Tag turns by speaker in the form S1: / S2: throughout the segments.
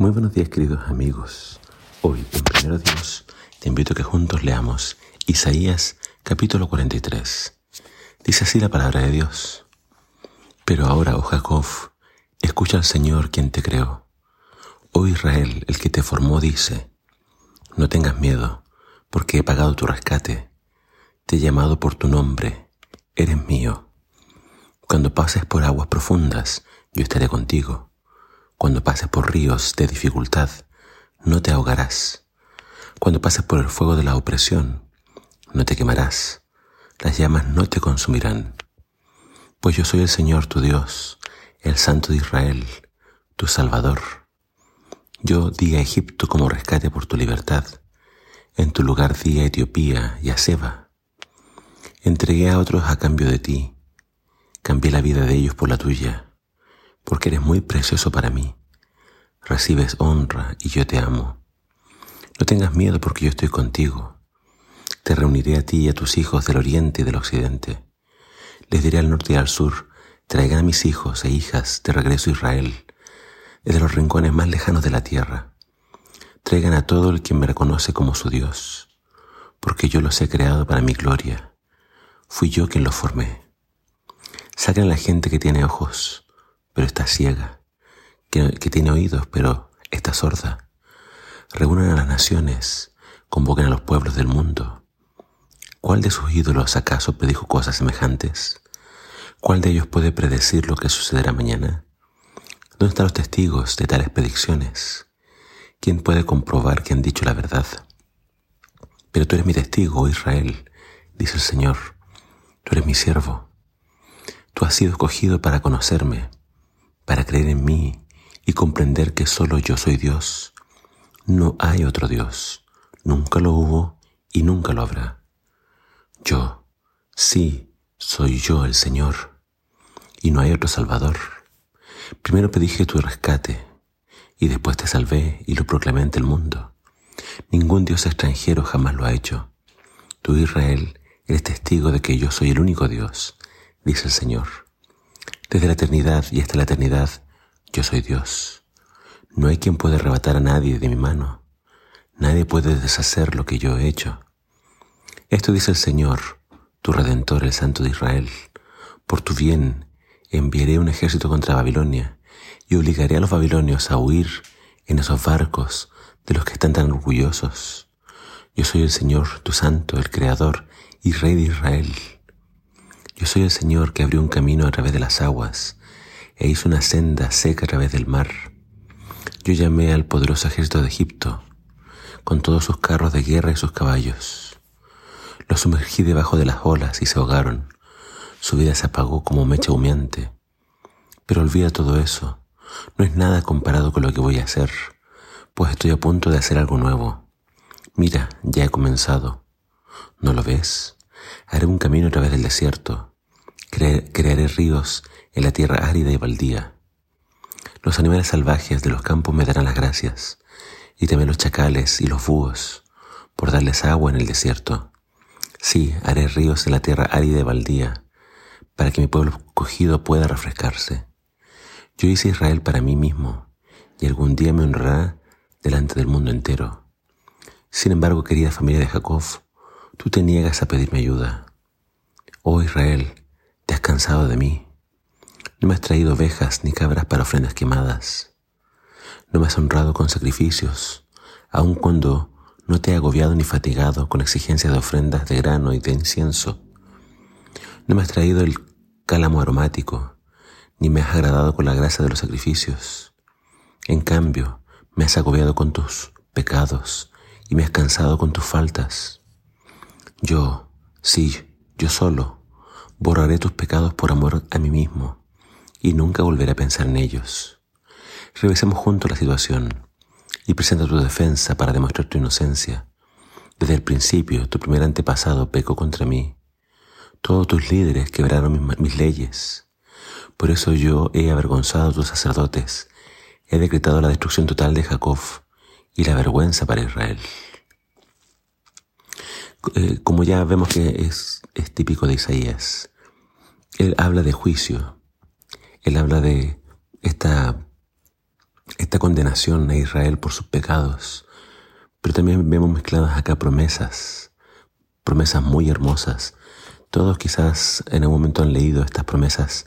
S1: Muy buenos días queridos amigos. Hoy en Primero Dios te invito a que juntos leamos Isaías capítulo 43. Dice así la palabra de Dios. Pero ahora, oh Jacob, escucha al Señor quien te creó. Oh Israel, el que te formó, dice, no tengas miedo, porque he pagado tu rescate. Te he llamado por tu nombre, eres mío. Cuando pases por aguas profundas, yo estaré contigo cuando pases por ríos de dificultad, no te ahogarás. Cuando pases por el fuego de la opresión, no te quemarás. Las llamas no te consumirán. Pues yo soy el Señor tu Dios, el Santo de Israel, tu Salvador. Yo di a Egipto como rescate por tu libertad. En tu lugar di a Etiopía y a Seba. Entregué a otros a cambio de ti. Cambié la vida de ellos por la tuya porque eres muy precioso para mí. Recibes honra y yo te amo. No tengas miedo porque yo estoy contigo. Te reuniré a ti y a tus hijos del oriente y del occidente. Les diré al norte y al sur, traigan a mis hijos e hijas de regreso a Israel, desde los rincones más lejanos de la tierra. Traigan a todo el quien me reconoce como su Dios, porque yo los he creado para mi gloria. Fui yo quien los formé. Saquen a la gente que tiene ojos, pero está ciega, que, tiene oídos, pero está sorda. Reúnan a las naciones, convoquen a los pueblos del mundo. ¿Cuál de sus ídolos acaso predijo cosas semejantes? ¿Cuál de ellos puede predecir lo que sucederá mañana? ¿Dónde están los testigos de tales predicciones? ¿Quién puede comprobar que han dicho la verdad? Pero tú eres mi testigo, oh Israel, dice el Señor. Tú eres mi siervo. Tú has sido escogido para conocerme para creer en mí y comprender que solo yo soy Dios. No hay otro Dios, nunca lo hubo y nunca lo habrá. Yo, sí, soy yo el Señor, y no hay otro Salvador. Primero pedí tu rescate, y después te salvé y lo proclamé ante el mundo. Ningún Dios extranjero jamás lo ha hecho. Tú, Israel, eres testigo de que yo soy el único Dios, dice el Señor. Desde la eternidad y hasta la eternidad, yo soy Dios. No hay quien pueda arrebatar a nadie de mi mano. Nadie puede deshacer lo que yo he hecho. Esto dice el Señor, tu Redentor, el Santo de Israel. Por tu bien enviaré un ejército contra Babilonia y obligaré a los babilonios a huir en esos barcos de los que están tan orgullosos. Yo soy el Señor, tu Santo, el Creador y Rey de Israel. Yo soy el Señor que abrió un camino a través de las aguas e hizo una senda seca a través del mar. Yo llamé al poderoso ejército de Egipto, con todos sus carros de guerra y sus caballos. Los sumergí debajo de las olas y se ahogaron. Su vida se apagó como mecha humeante. Pero olvida todo eso. No es nada comparado con lo que voy a hacer, pues estoy a punto de hacer algo nuevo. Mira, ya he comenzado. ¿No lo ves? Haré un camino a través del desierto crearé ríos en la tierra árida y baldía. Los animales salvajes de los campos me darán las gracias, y también los chacales y los búhos, por darles agua en el desierto. Sí, haré ríos en la tierra árida y baldía, para que mi pueblo cogido pueda refrescarse. Yo hice Israel para mí mismo, y algún día me honrará delante del mundo entero. Sin embargo, querida familia de Jacob, tú te niegas a pedirme ayuda. Oh Israel, te has cansado de mí. No me has traído ovejas ni cabras para ofrendas quemadas. No me has honrado con sacrificios, aun cuando no te he agobiado ni fatigado con exigencias de ofrendas de grano y de incienso. No me has traído el cálamo aromático, ni me has agradado con la grasa de los sacrificios. En cambio, me has agobiado con tus pecados y me has cansado con tus faltas. Yo, sí, yo solo, Borraré tus pecados por amor a mí mismo y nunca volveré a pensar en ellos. Revisemos juntos la situación y presenta tu defensa para demostrar tu inocencia. Desde el principio, tu primer antepasado pecó contra mí. Todos tus líderes quebraron mis, leyes. Por eso yo he avergonzado a tus sacerdotes. He decretado la destrucción total de Jacob y la vergüenza para Israel. Eh, como ya vemos que es, es típico de Isaías, él habla de juicio, él habla de esta, esta condenación a Israel por sus pecados, pero también vemos mezcladas acá promesas, promesas muy hermosas. Todos quizás en algún momento han leído estas promesas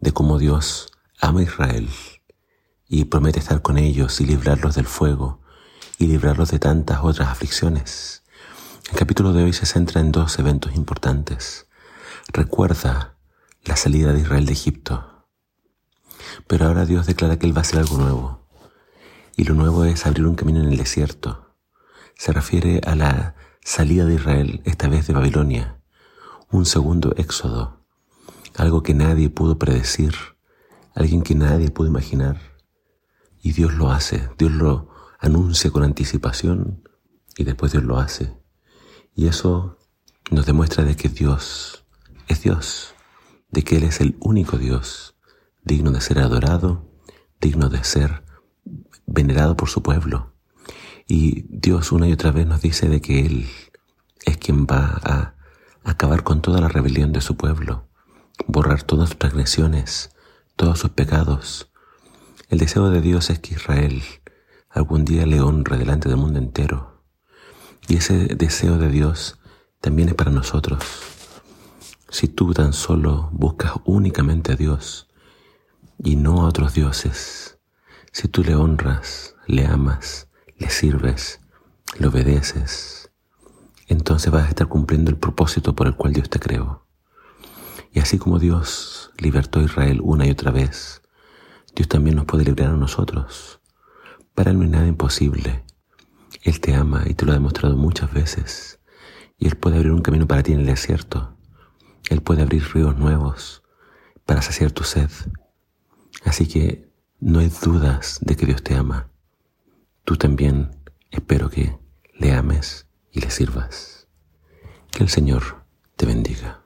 S1: de cómo Dios ama a Israel y promete estar con ellos y librarlos del fuego y librarlos de tantas otras aflicciones. El capítulo de hoy se centra en dos eventos importantes. Recuerda la salida de Israel de Egipto. Pero ahora Dios declara que Él va a hacer algo nuevo. Y lo nuevo es abrir un camino en el desierto. Se refiere a la salida de Israel, esta vez de Babilonia. Un segundo éxodo. Algo que nadie pudo predecir. Alguien que nadie pudo imaginar. Y Dios lo hace. Dios lo anuncia con anticipación y después Dios lo hace. Y eso nos demuestra de que Dios es Dios, de que Él es el único Dios, digno de ser adorado, digno de ser venerado por su pueblo. Y Dios una y otra vez nos dice de que Él es quien va a acabar con toda la rebelión de su pueblo, borrar todas sus transgresiones, todos sus pecados. El deseo de Dios es que Israel algún día le honre delante del mundo entero. Y ese deseo de Dios también es para nosotros. Si tú tan solo buscas únicamente a Dios y no a otros dioses, si tú le honras, le amas, le sirves, le obedeces, entonces vas a estar cumpliendo el propósito por el cual Dios te creó. Y así como Dios libertó a Israel una y otra vez, Dios también nos puede librar a nosotros. Para Él no hay nada imposible. Él te ama y te lo ha demostrado muchas veces. Y Él puede abrir un camino para ti en el desierto. Él puede abrir ríos nuevos para saciar tu sed. Así que no hay dudas de que Dios te ama. Tú también espero que le ames y le sirvas. Que el Señor te bendiga.